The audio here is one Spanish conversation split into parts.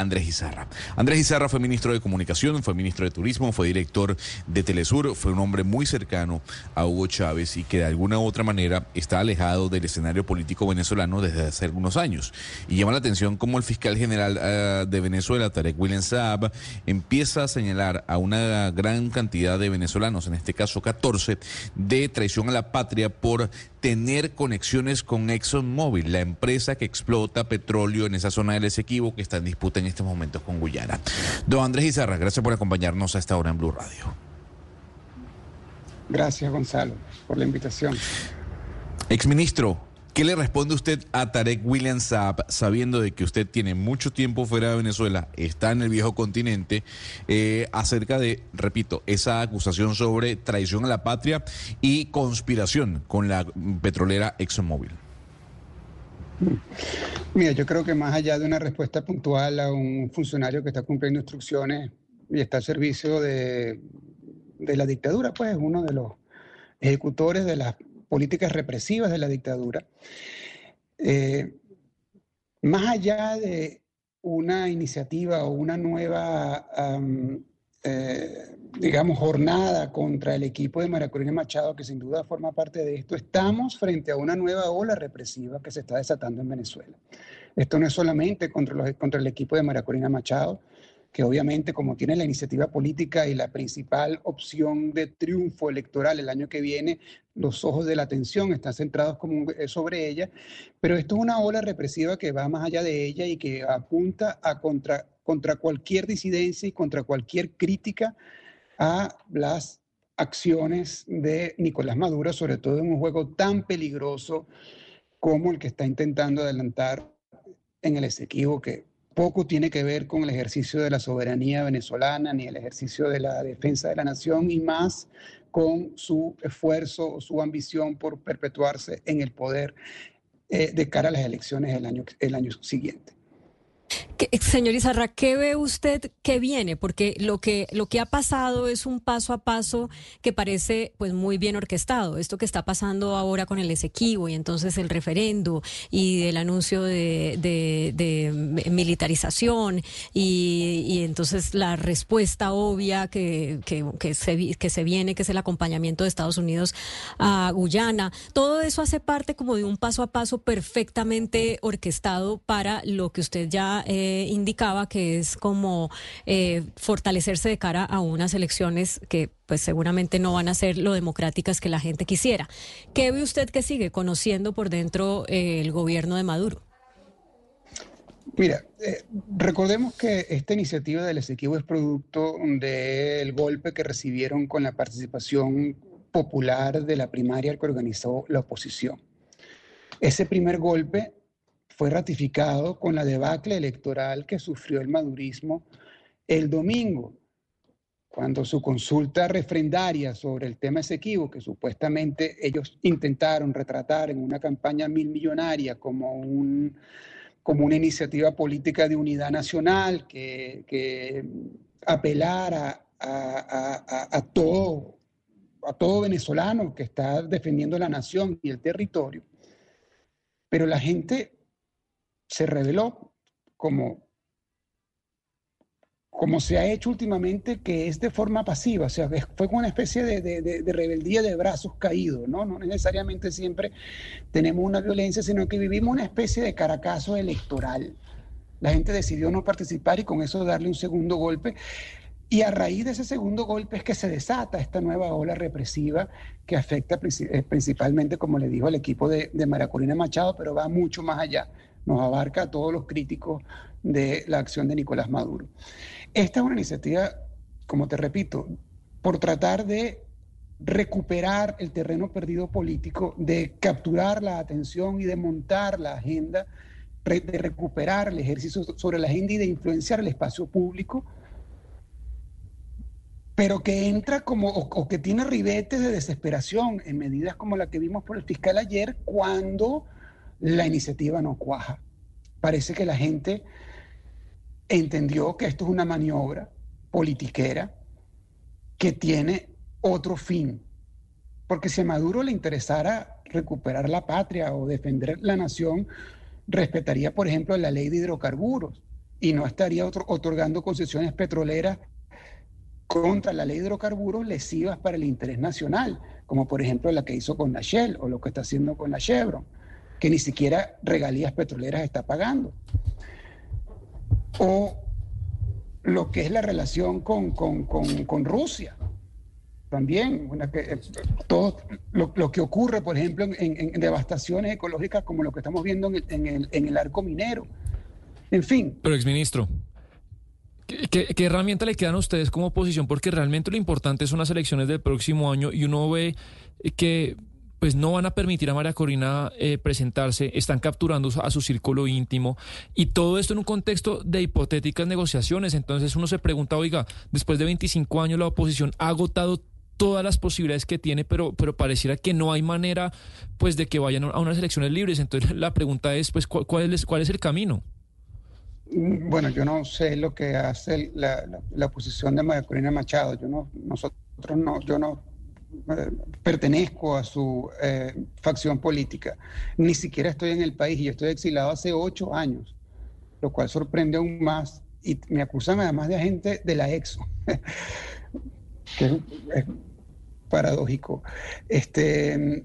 Andrés Izarra. Andrés Izarra fue ministro de Comunicación, fue ministro de Turismo, fue director de Telesur, fue un hombre muy cercano a Hugo Chávez y que de alguna u otra manera está alejado del escenario político venezolano desde hace algunos años. Y llama la atención cómo el fiscal general eh, de Venezuela, Tarek William Saab, empieza a señalar a una gran cantidad de venezolanos, en este caso 14, de traición a la patria por tener conexiones con ExxonMobil, la empresa que explota petróleo en esa zona del Esequibo que está en disputa en estos momentos con Guyana. Don Andrés Izarra, gracias por acompañarnos a esta hora en Blue Radio. Gracias, Gonzalo, por la invitación. Exministro, ¿qué le responde usted a Tarek William Saab sabiendo de que usted tiene mucho tiempo fuera de Venezuela, está en el viejo continente, eh, acerca de, repito, esa acusación sobre traición a la patria y conspiración con la petrolera ExxonMobil? Mira, yo creo que más allá de una respuesta puntual a un funcionario que está cumpliendo instrucciones y está al servicio de, de la dictadura, pues es uno de los ejecutores de las políticas represivas de la dictadura. Eh, más allá de una iniciativa o una nueva, um, eh, digamos, jornada contra el equipo de Maracorina Machado, que sin duda forma parte de esto, estamos frente a una nueva ola represiva que se está desatando en Venezuela. Esto no es solamente contra, los, contra el equipo de Maracorina Machado, que obviamente como tiene la iniciativa política y la principal opción de triunfo electoral el año que viene, los ojos de la atención están centrados eh, sobre ella, pero esto es una ola represiva que va más allá de ella y que apunta a contra, contra cualquier disidencia y contra cualquier crítica a las acciones de Nicolás Maduro, sobre todo en un juego tan peligroso como el que está intentando adelantar en el Esequibo, que poco tiene que ver con el ejercicio de la soberanía venezolana ni el ejercicio de la defensa de la nación y más con su esfuerzo o su ambición por perpetuarse en el poder eh, de cara a las elecciones el año, el año siguiente. ¿Qué, señor Izarra, ¿qué ve usted que viene? Porque lo que, lo que ha pasado es un paso a paso que parece pues muy bien orquestado. Esto que está pasando ahora con el Esequibo y entonces el referendo y el anuncio de, militarización y, entonces la respuesta obvia que, que, se, que se viene, que es el acompañamiento de Estados Unidos a Guyana. Todo eso hace parte como de un paso a paso perfectamente orquestado para lo que usted ya... Eh, indicaba que es como eh, fortalecerse de cara a unas elecciones que pues seguramente no van a ser lo democráticas que la gente quisiera. ¿Qué ve usted que sigue conociendo por dentro eh, el gobierno de Maduro? Mira, eh, recordemos que esta iniciativa del Esequibo es producto del golpe que recibieron con la participación popular de la primaria que organizó la oposición. Ese primer golpe fue ratificado con la debacle electoral que sufrió el madurismo el domingo, cuando su consulta refrendaria sobre el tema Esequibo, que supuestamente ellos intentaron retratar en una campaña mil millonaria como, un, como una iniciativa política de unidad nacional que, que apelara a, a, todo, a todo venezolano que está defendiendo la nación y el territorio. Pero la gente se reveló como, como se ha hecho últimamente, que es de forma pasiva, o sea, fue como una especie de, de, rebeldía de brazos caídos, ¿no? No necesariamente siempre tenemos una violencia, sino que vivimos una especie de caracazo electoral. La gente decidió no participar y con eso darle un segundo golpe. Y a raíz de ese segundo golpe es que se desata esta nueva ola represiva que afecta eh, principalmente, como le dijo al equipo de, de Maracorina Machado, pero va mucho más allá nos abarca a todos los críticos de la acción de Nicolás Maduro. Esta es una iniciativa, como te repito, por tratar de recuperar el terreno perdido político, de capturar la atención y de montar la agenda de recuperar el ejercicio sobre la agenda y de influenciar el espacio público, pero que entra como, o, que tiene ribetes de desesperación en medidas como la que vimos por el fiscal ayer, cuando la iniciativa no cuaja. Parece que la gente entendió que esto es una maniobra politiquera que tiene otro fin. Porque si a Maduro le interesara recuperar la patria o defender la nación, respetaría, por ejemplo, la ley de hidrocarburos y no estaría otorgando concesiones petroleras contra la ley de hidrocarburos lesivas para el interés nacional, como por ejemplo la que hizo con la Shell o lo que está haciendo con la Chevron, que ni siquiera regalías petroleras está pagando. O lo que es la relación con, con Rusia también, que, eh, todo lo, que ocurre, por ejemplo, en, devastaciones ecológicas como lo que estamos viendo en el, en el, arco minero. En fin. Pero, exministro, ¿qué, ¿qué, herramienta le quedan a ustedes como oposición? Porque realmente lo importante son las elecciones del próximo año y uno ve que pues no van a permitir a María Corina eh, presentarse, están capturando a su círculo íntimo y todo esto en un contexto de hipotéticas negociaciones. Entonces uno se pregunta, oiga, después de 25 años la oposición ha agotado todas las posibilidades que tiene, pero, pero pareciera que no hay manera pues de que vayan a unas elecciones libres. Entonces la pregunta es, pues, ¿cuál, es, cuál es el camino? Bueno, yo no sé lo que hace la, la, posición de María Corina Machado. Yo no, nosotros no, yo no pertenezco a su eh, facción política. Ni siquiera estoy en el país y estoy exilado hace ocho años, lo cual sorprende aún más. Y me acusan además de agente de la EXO. que es, paradójico. Este,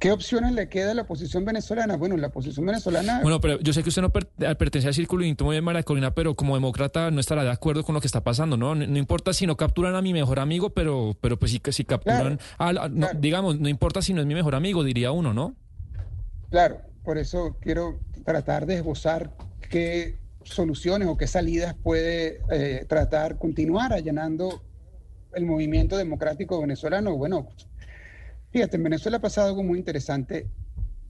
¿Qué opciones le queda a la oposición venezolana? Bueno, la oposición venezolana... Bueno, pero yo sé que usted no pertenece al círculo íntimo de Maracolina, pero como demócrata no estará de acuerdo con lo que está pasando, ¿no? No, importa si no capturan a mi mejor amigo, pero, pero pues sí si capturan... digamos, no importa si no es mi mejor amigo, diría uno, ¿no? Claro, por eso quiero tratar de esbozar qué soluciones o qué salidas puede eh, tratar, continuar allanando el movimiento democrático venezolano, bueno, fíjate, en Venezuela ha pasado algo muy interesante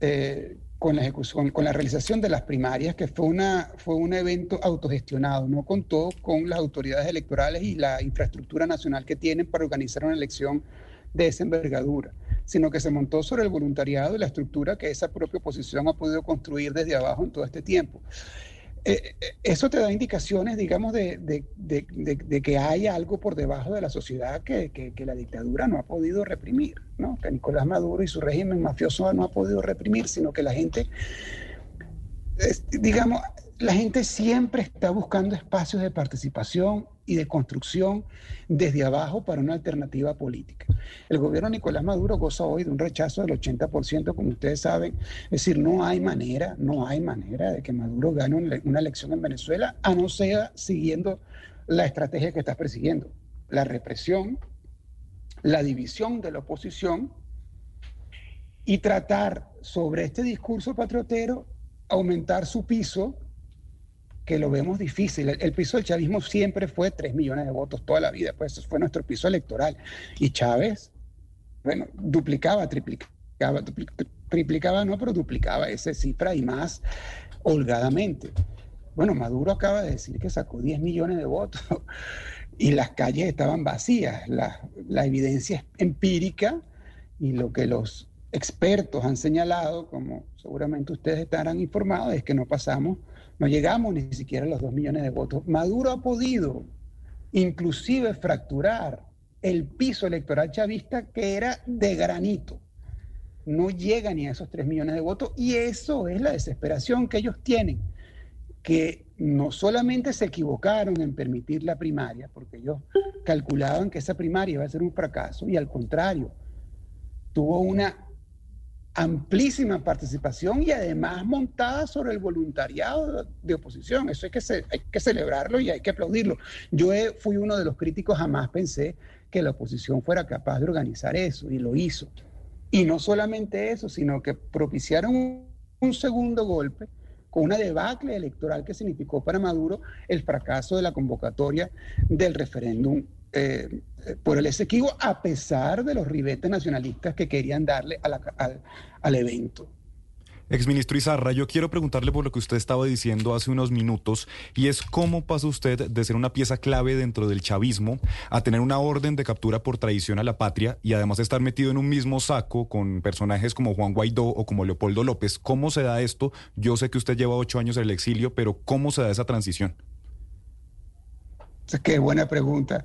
eh, con la ejecución, con la realización de las primarias, que fue, una, fue un evento autogestionado, no contó con las autoridades electorales y la infraestructura nacional que tienen para organizar una elección de esa envergadura, sino que se montó sobre el voluntariado y la estructura que esa propia oposición ha podido construir desde abajo en todo este tiempo. Eh, eh, eso te da indicaciones, digamos, de, que hay algo por debajo de la sociedad que, la dictadura no ha podido reprimir, ¿no? que Nicolás Maduro y su régimen mafioso no ha podido reprimir, sino que la gente, digamos, la gente siempre está buscando espacios de participación y de construcción desde abajo para una alternativa política. El gobierno Nicolás Maduro goza hoy de un rechazo del 80%, como ustedes saben. Es decir, no hay manera, no hay manera de que Maduro gane una elección en Venezuela, a no ser siguiendo la estrategia que está persiguiendo, la represión, la división de la oposición y tratar sobre este discurso patriotero aumentar su piso que lo vemos difícil. El, piso del chavismo siempre fue 3 millones de votos toda la vida, pues eso fue nuestro piso electoral. Y Chávez, bueno, duplicaba, triplicaba, triplicaba no, pero duplicaba esa cifra y más holgadamente. Bueno, Maduro acaba de decir que sacó 10 millones de votos y las calles estaban vacías. La, la evidencia es empírica y lo que los expertos han señalado, como seguramente ustedes estarán informados, es que no pasamos no llegamos ni siquiera a los dos millones de votos. Maduro ha podido inclusive fracturar el piso electoral chavista que era de granito. No llega ni a esos tres millones de votos y eso es la desesperación que ellos tienen, que no solamente se equivocaron en permitir la primaria, porque ellos calculaban que esa primaria iba a ser un fracaso y al contrario, tuvo una amplísima participación y además montada sobre el voluntariado de oposición. Eso hay que, hay que celebrarlo y hay que aplaudirlo. Yo fui uno de los críticos, jamás pensé que la oposición fuera capaz de organizar eso y lo hizo. Y no solamente eso, sino que propiciaron un segundo golpe con una debacle electoral que significó para Maduro el fracaso de la convocatoria del referéndum eh, por el Esequibo, a pesar de los ribetes nacionalistas que querían darle al, al, evento. Exministro Izarra, yo quiero preguntarle por lo que usted estaba diciendo hace unos minutos y es cómo pasa usted de ser una pieza clave dentro del chavismo a tener una orden de captura por traición a la patria y además estar metido en un mismo saco con personajes como Juan Guaidó o como Leopoldo López. ¿Cómo se da esto? Yo sé que usted lleva ocho años en el exilio, pero ¿cómo se da esa transición? Qué buena pregunta.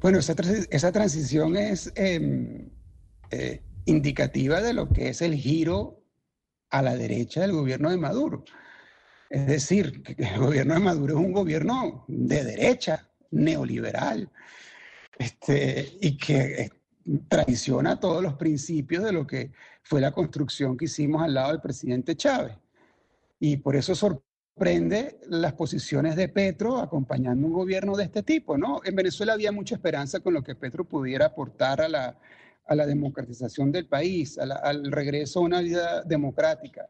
Bueno, esa, transición es eh, eh, indicativa de lo que es el giro a la derecha del gobierno de Maduro. Es decir, que el gobierno de Maduro es un gobierno de derecha, neoliberal, este, y que eh, traiciona todos los principios de lo que fue la construcción que hicimos al lado del presidente Chávez. Y por eso sorprende las posiciones de Petro acompañando un gobierno de este tipo, ¿no? En Venezuela había mucha esperanza con lo que Petro pudiera aportar a la, a la democratización del país, al regreso a una vida democrática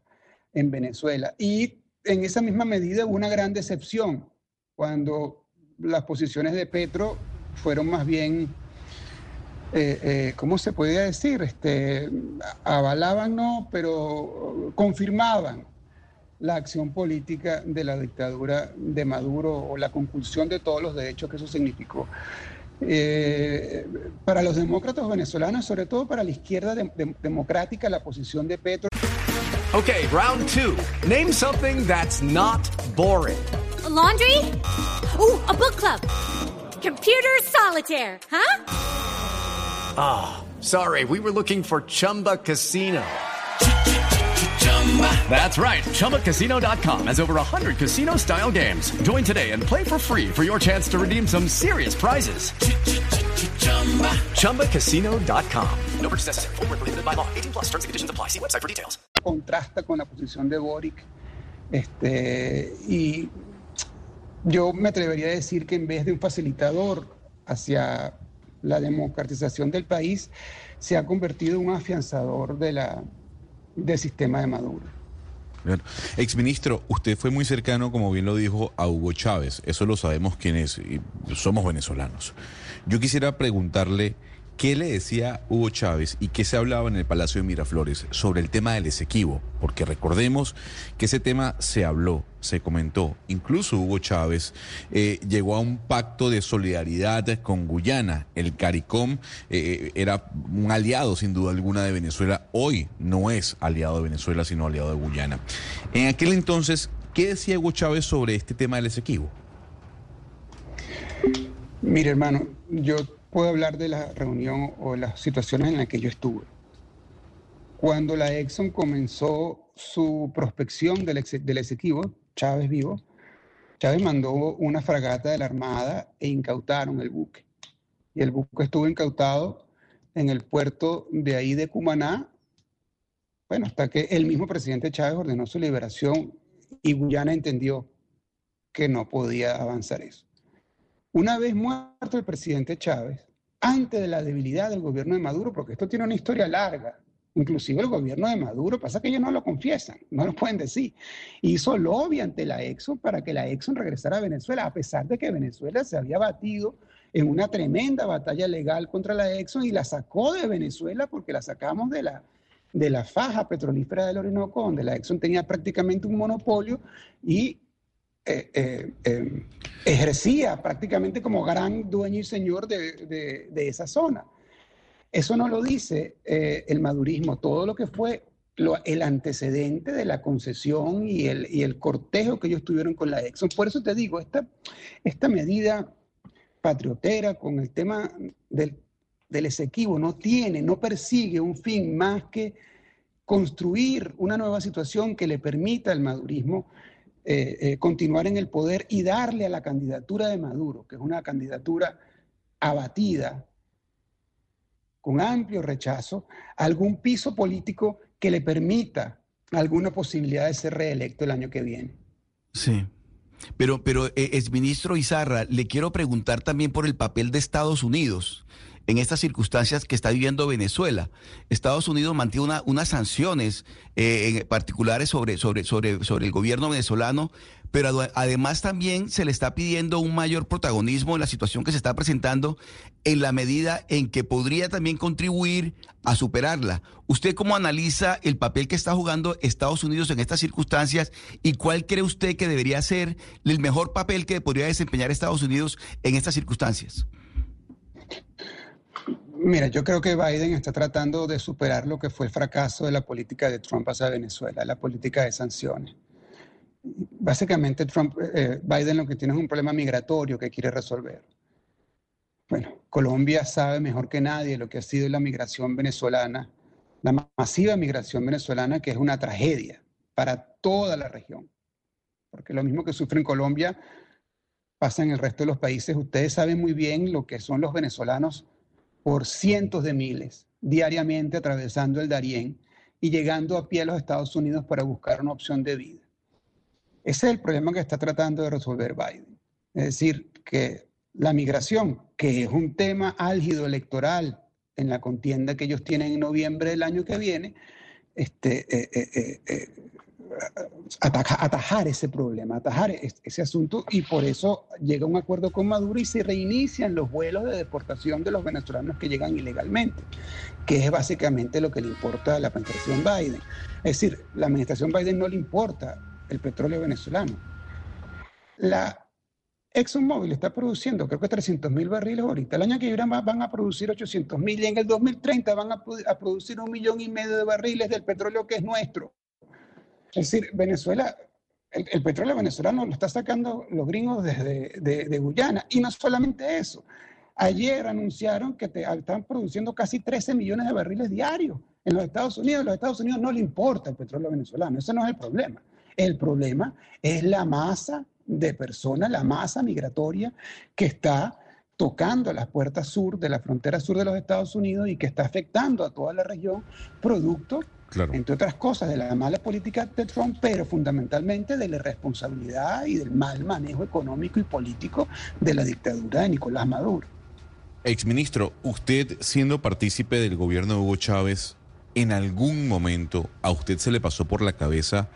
en Venezuela. Y en esa misma medida hubo una gran decepción cuando las posiciones de Petro fueron más bien, eh, eh, ¿cómo se podía decir? Este, avalaban, no, pero confirmaban la acción política de la dictadura de Maduro o la compulsión de todos los derechos que eso significó. Eh, para los demócratas venezolanos, sobre todo para la izquierda de, de, democrática, la posición de Petro. Okay, round two. Name something that's not boring. A laundry? Ooh, a book club. Computer solitaire, huh? Ah, oh, sorry, we were looking for Chumba Casino. That's right. ChumbaCasino.com has over 100 casino style games. Join today and play for free for your chance to redeem some serious prizes. ChumbaCasino.com. No purchase necessary. Full prohibited by law. 18 plus terms and conditions apply. See website for details. Contrasta con la posición de Boric. Este, y yo me atrevería a decir que en vez de un facilitador hacia la democratización del país, se ha convertido en un afianzador de la del sistema de Maduro. Exministro, usted fue muy cercano, como bien lo dijo, a Hugo Chávez. Eso lo sabemos quién es, y somos venezolanos. Yo quisiera preguntarle ¿Qué le decía Hugo Chávez y qué se hablaba en el Palacio de Miraflores sobre el tema del Esequibo? Porque recordemos que ese tema se habló, se comentó. Incluso Hugo Chávez eh, llegó a un pacto de solidaridad con Guyana. El CARICOM eh, era un aliado, sin duda alguna, de Venezuela. Hoy no es aliado de Venezuela, sino aliado de Guyana. En aquel entonces, ¿qué decía Hugo Chávez sobre este tema del Esequibo? Mire, hermano, yo puedo hablar de la reunión o las situaciones en las que yo estuve. Cuando la Exxon comenzó su prospección del, del Esequibo, Chávez vivo, Chávez mandó una fragata de la Armada e incautaron el buque. Y el buque estuvo incautado en el puerto de ahí de Cumaná, bueno, hasta que el mismo presidente Chávez ordenó su liberación y Guyana entendió que no podía avanzar eso. Una vez muerto el presidente Chávez, antes de la debilidad del gobierno de Maduro, porque esto tiene una historia larga, inclusive el gobierno de Maduro, pasa que ellos no lo confiesan, no lo pueden decir, hizo lobby ante la Exxon para que la Exxon regresara a Venezuela, a pesar de que Venezuela se había batido en una tremenda batalla legal contra la Exxon y la sacó de Venezuela porque la sacamos de la, de la faja petrolífera del Orinoco, donde la Exxon tenía prácticamente un monopolio y eh, eh, eh, ejercía prácticamente como gran dueño y señor de, esa zona. Eso no lo dice el madurismo, todo lo que fue el antecedente de la concesión y el, cortejo que ellos tuvieron con la Exxon. Por eso te digo, esta, medida patriotera con el tema del, del no tiene, no persigue un fin más que construir una nueva situación que le permita al madurismo eh, eh, continuar en el poder y darle a la candidatura de Maduro, que es una candidatura abatida, con amplio rechazo, algún piso político que le permita alguna posibilidad de ser reelecto el año que viene. Sí. Pero, pero, eh, ministro Izarra, le quiero preguntar también por el papel de Estados Unidos en estas circunstancias que está viviendo Venezuela. Estados Unidos mantiene unas sanciones eh, particulares sobre, sobre, sobre, sobre el gobierno venezolano pero además también se le está pidiendo un mayor protagonismo en la situación que se está presentando en la medida en que podría también contribuir a superarla. ¿Usted cómo analiza el papel que está jugando Estados Unidos en estas circunstancias y cuál cree usted que debería ser el mejor papel que podría desempeñar Estados Unidos en estas circunstancias? Mira, yo creo que Biden está tratando de superar lo que fue el fracaso de la política de Trump hacia Venezuela, la política de sanciones. Básicamente, Trump, eh, Biden lo que tiene es un problema migratorio que quiere resolver. Bueno, Colombia sabe mejor que nadie lo que ha sido la migración venezolana, la ma- masiva migración venezolana, que es una tragedia para toda la región. Porque lo mismo que sufre en Colombia pasa en el resto de los países. Ustedes saben muy bien lo que son los venezolanos por cientos de miles diariamente atravesando el Darién y llegando a pie a los Estados Unidos para buscar una opción de vida. Ese es el problema que está tratando de resolver Biden. Es decir, que la migración, que es un tema álgido electoral en la contienda que ellos tienen en noviembre del año que viene, este, eh, eh, eh, ataja- atajar ese problema, atajar es- ese asunto y por eso llega un acuerdo con Maduro y se reinician los vuelos de deportación de los venezolanos que llegan ilegalmente, que es básicamente lo que le importa a la administración Biden. Es decir, la administración Biden no le importa el petróleo venezolano. La ExxonMobil está produciendo creo que 300 mil barriles ahorita. El año que viene va- van a producir 800 mil y en el 2030 van a producir un millón y medio de barriles del petróleo que es nuestro. Es decir, Venezuela, el, petróleo venezolano lo está sacando los gringos desde de, de Guyana. Y no solamente eso. Ayer anunciaron que te- están produciendo casi 13 millones de barriles diarios en los Estados Unidos. A los Estados Unidos no le importa el petróleo venezolano. Ese no es el problema. El problema es la masa de personas, la masa migratoria que está tocando las puertas sur de la frontera sur de los Estados Unidos y que está afectando a toda la región, producto Claro. entre otras cosas, de la mala política de Trump, pero fundamentalmente de la irresponsabilidad y del mal manejo económico y político de la dictadura de Nicolás Maduro. Exministro, usted siendo partícipe del gobierno de Hugo Chávez, ¿en algún momento a usted se le pasó por la cabeza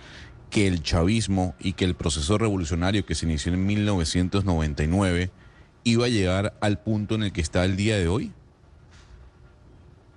que el chavismo y que el proceso revolucionario que se inició en 1999 iba a llegar al punto en el que está el día de hoy?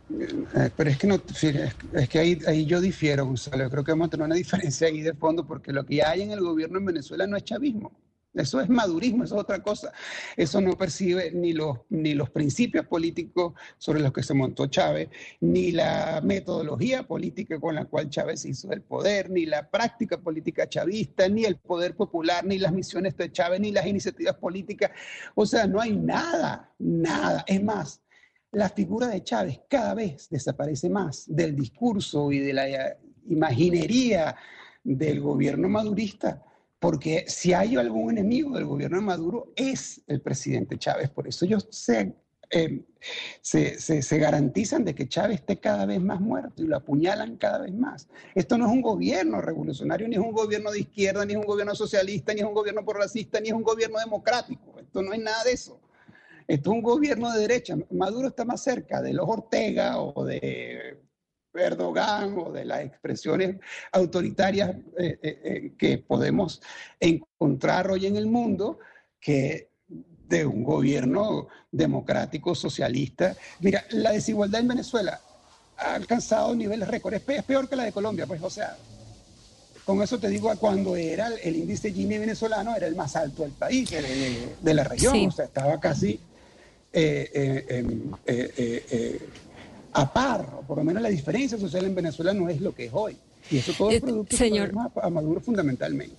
Eh, pero es que no, es, que ahí, ahí yo difiero, Gonzalo. Creo que vamos a tener una diferencia ahí de fondo, porque lo que hay en el gobierno en Venezuela no es chavismo. Eso es madurismo, eso es otra cosa. Eso no percibe ni los, ni los principios políticos sobre los que se montó Chávez, ni la metodología política con la cual Chávez hizo el poder, ni la práctica política chavista, ni el poder popular, ni las misiones de Chávez, ni las iniciativas políticas. O sea, no hay nada, nada. Es más, la figura de Chávez cada vez desaparece más del discurso y de la eh, imaginería del gobierno madurista, porque si hay algún enemigo del gobierno de Maduro es el presidente Chávez. Por eso ellos se, eh, se, se- se garantizan de que Chávez esté cada vez más muerto y lo apuñalan cada vez más. Esto no es un gobierno revolucionario, ni es un gobierno de izquierda, ni es un gobierno socialista, ni es un gobierno progresista, ni es un gobierno democrático. Esto no es nada de eso. Esto es un gobierno de derecha. Maduro está más cerca de los Ortega o de Erdogan o de las expresiones autoritarias eh, eh, eh, que podemos encontrar hoy en el mundo que de un gobierno democrático, socialista. Mira, la desigualdad en Venezuela ha alcanzado niveles récord. Es pe- es peor que la de Colombia, pues, o sea, con eso te digo, cuando era el, índice Gini venezolano, era el más alto del país, de, de- de la región, Sí. o sea, estaba casi a par, o por lo menos la diferencia social en Venezuela no es lo que es hoy. Y eso todo es Eh, producto señor- de Maduro fundamentalmente.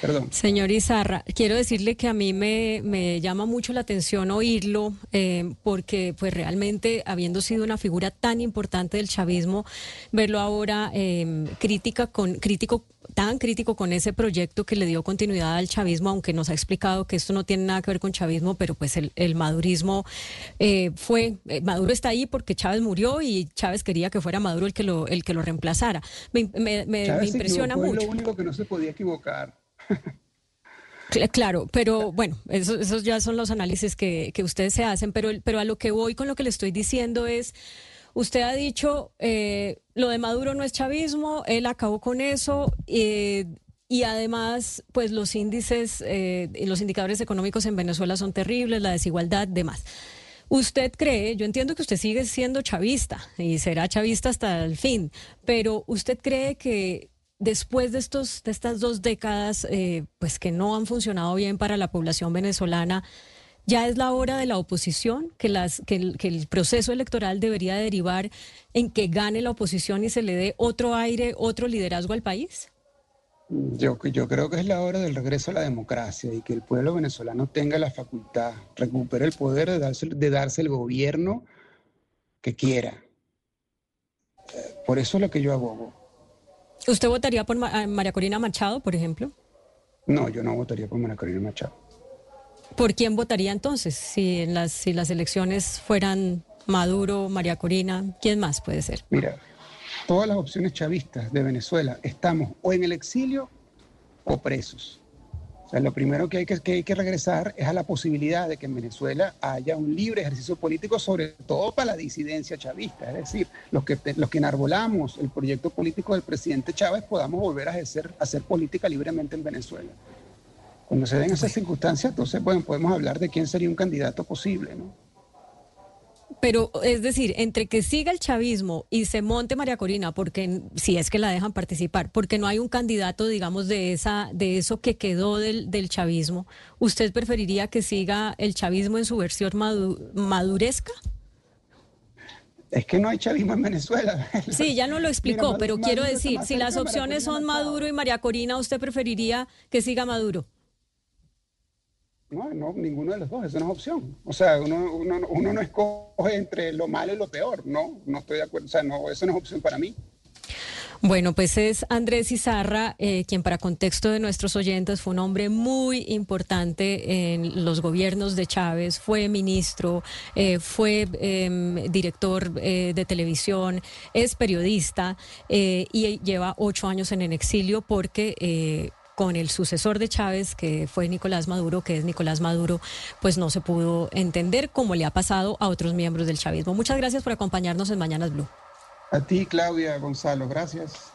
Perdón. Señor Izarra, quiero decirle que a mí me, me llama mucho la atención oírlo, eh, porque pues realmente, habiendo sido una figura tan importante del chavismo, verlo ahora eh, crítica con, crítico tan crítico con ese proyecto que le dio continuidad al chavismo, aunque nos ha explicado que esto no tiene nada que ver con chavismo, pero pues el, el madurismo eh, fue, eh, Maduro está ahí porque Chávez murió y Chávez quería que fuera Maduro el que lo, el que lo reemplazara. Me, me- me- Chávez me se impresiona equivocó, es mucho. lo único que no se podía equivocar. Cl- Claro, pero bueno, eso- esos ya son los análisis que, que ustedes se hacen, pero, pero a lo que voy con lo que le estoy diciendo es, usted ha dicho, eh, lo de Maduro no es chavismo, él acabó con eso, eh, y además, pues los índices, eh, los indicadores económicos en Venezuela son terribles, la desigualdad, demás. ¿Usted cree, yo entiendo que usted sigue siendo chavista y será chavista hasta el fin, pero usted cree que después de, estos, de estas dos décadas, eh, pues que no han funcionado bien para la población venezolana, ya es la hora de la oposición, que, el proceso electoral debería derivar en que gane la oposición y se le dé otro aire, otro liderazgo al país? Yo, yo creo que es la hora del regreso a la democracia y que el pueblo venezolano tenga la facultad, recupere el poder de darse, de darse el gobierno que quiera. Eh, Por eso es lo que yo abogo. ¿Usted votaría por Ma- a María Corina Machado, por ejemplo? No, yo no votaría por María Corina Machado. ¿Por quién votaría entonces? Si, en las, si las elecciones fueran Maduro, María Corina, ¿quién más puede ser? Mira, todas las opciones chavistas de Venezuela estamos o en el exilio o presos. O sea, lo primero que hay que, que hay que regresar es a la posibilidad de que en Venezuela haya un libre ejercicio político, sobre todo para la disidencia chavista. Es decir, los que, los que enarbolamos el proyecto político del presidente Chávez podamos volver a ejercer, a hacer política libremente en Venezuela. Cuando se den esas circunstancias, entonces bueno, podemos hablar de quién sería un candidato posible, ¿no? Pero, es decir, entre que siga el chavismo y se monte María Corina, porque si es que la dejan participar, porque no hay un candidato, digamos, de esa, de eso que quedó del, del chavismo, ¿usted preferiría que siga el chavismo en su versión madu- maduresca? Es que no hay chavismo en Venezuela. Sí, ya no lo explicó, Mira, pero Maduro quiero decir, si las opciones son. Maduro y María Corina, ¿usted preferiría que siga Maduro? No, no, ninguno de los dos, eso no es opción. O sea, uno, uno, uno no escoge entre lo malo y lo peor, no, no estoy de acuerdo, o sea, no, eso no es opción para mí. Bueno, pues es Andrés Izarra, eh, quien para contexto de nuestros oyentes fue un hombre muy importante en los gobiernos de Chávez, fue ministro, eh, fue eh, director eh, de televisión, es periodista y lleva ocho años en el exilio porque... con el sucesor de Chávez, que fue Nicolás Maduro, que es Nicolás Maduro, pues no se pudo entender como le ha pasado a otros miembros del chavismo. Muchas gracias por acompañarnos en Mañanas Blue. A ti, Claudia, Gonzalo, gracias.